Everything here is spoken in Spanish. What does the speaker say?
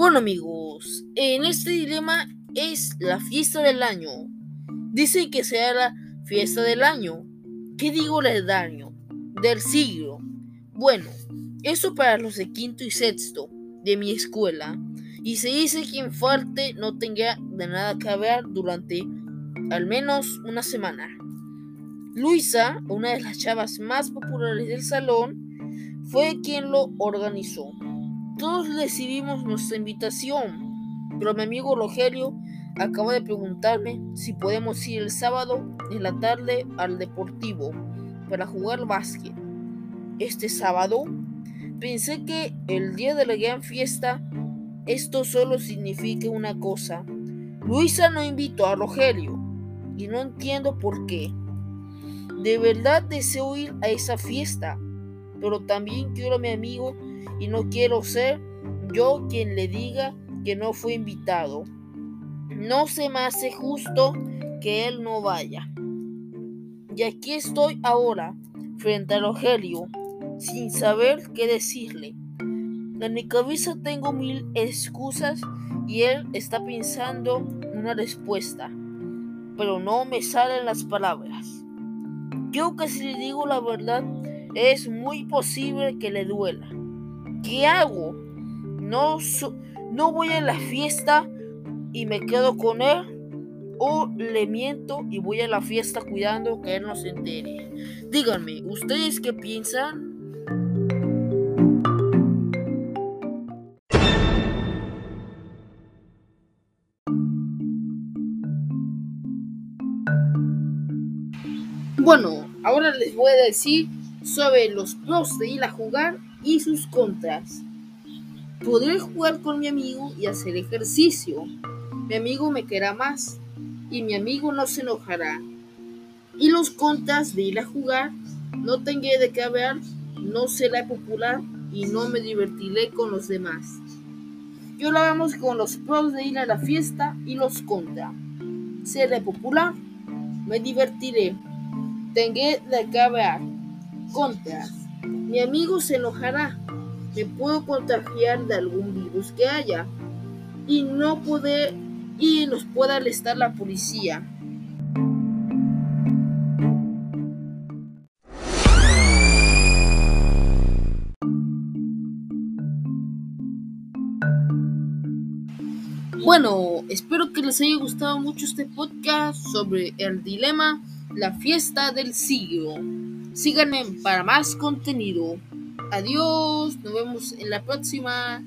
Bueno amigos, en este dilema es la fiesta del año. Dice que sea la fiesta del año. ¿Qué digo del año? Del siglo. Bueno, eso para los de quinto y sexto de mi escuela. Y se dice que quien falte no tenga de nada que ver durante al menos una semana. Luisa, una de las chavas más populares del salón, fue quien lo organizó. Todos recibimos nuestra invitación, pero mi amigo Rogelio acaba de preguntarme si podemos ir el sábado en la tarde al deportivo para jugar básquet. Este sábado pensé que el día de la gran fiesta esto solo significa una cosa. Luisa no invitó a Rogelio y no entiendo por qué. De verdad deseo ir a esa fiesta, pero también quiero a mi amigo y no quiero ser yo quien le diga que no fue invitado. No se me hace justo que él no vaya. Y aquí estoy ahora, frente a Rogelio, sin saber qué decirle. En mi cabeza tengo mil excusas y él está pensando una respuesta, pero no me salen las palabras. Yo que si le digo la verdad, es muy posible que le duela. ¿Qué hago? No, no voy a la fiesta y me quedo con él. O le miento y voy a la fiesta cuidando que él no se entere. Díganme, ¿ustedes qué piensan? Bueno, ahora les voy a decir sobre los pros de ir a jugar y sus contras. Podré jugar con mi amigo y hacer ejercicio. Mi amigo me querrá más y mi amigo no se enojará. Y los contras de ir a jugar, no tendré de qué hablar, no será popular y no me divertiré con los demás. Yo lo vamos con los pros de ir a la fiesta y los contras. Seré popular, me divertiré, tendré de qué hablar. Contras. Mi amigo se enojará. Me puedo contagiar de algún virus que haya y no poder y nos pueda arrestar la policía. Bueno, espero que les haya gustado mucho este podcast sobre el dilema, la fiesta del siglo. Síganme para más contenido. Adiós, nos vemos en la próxima.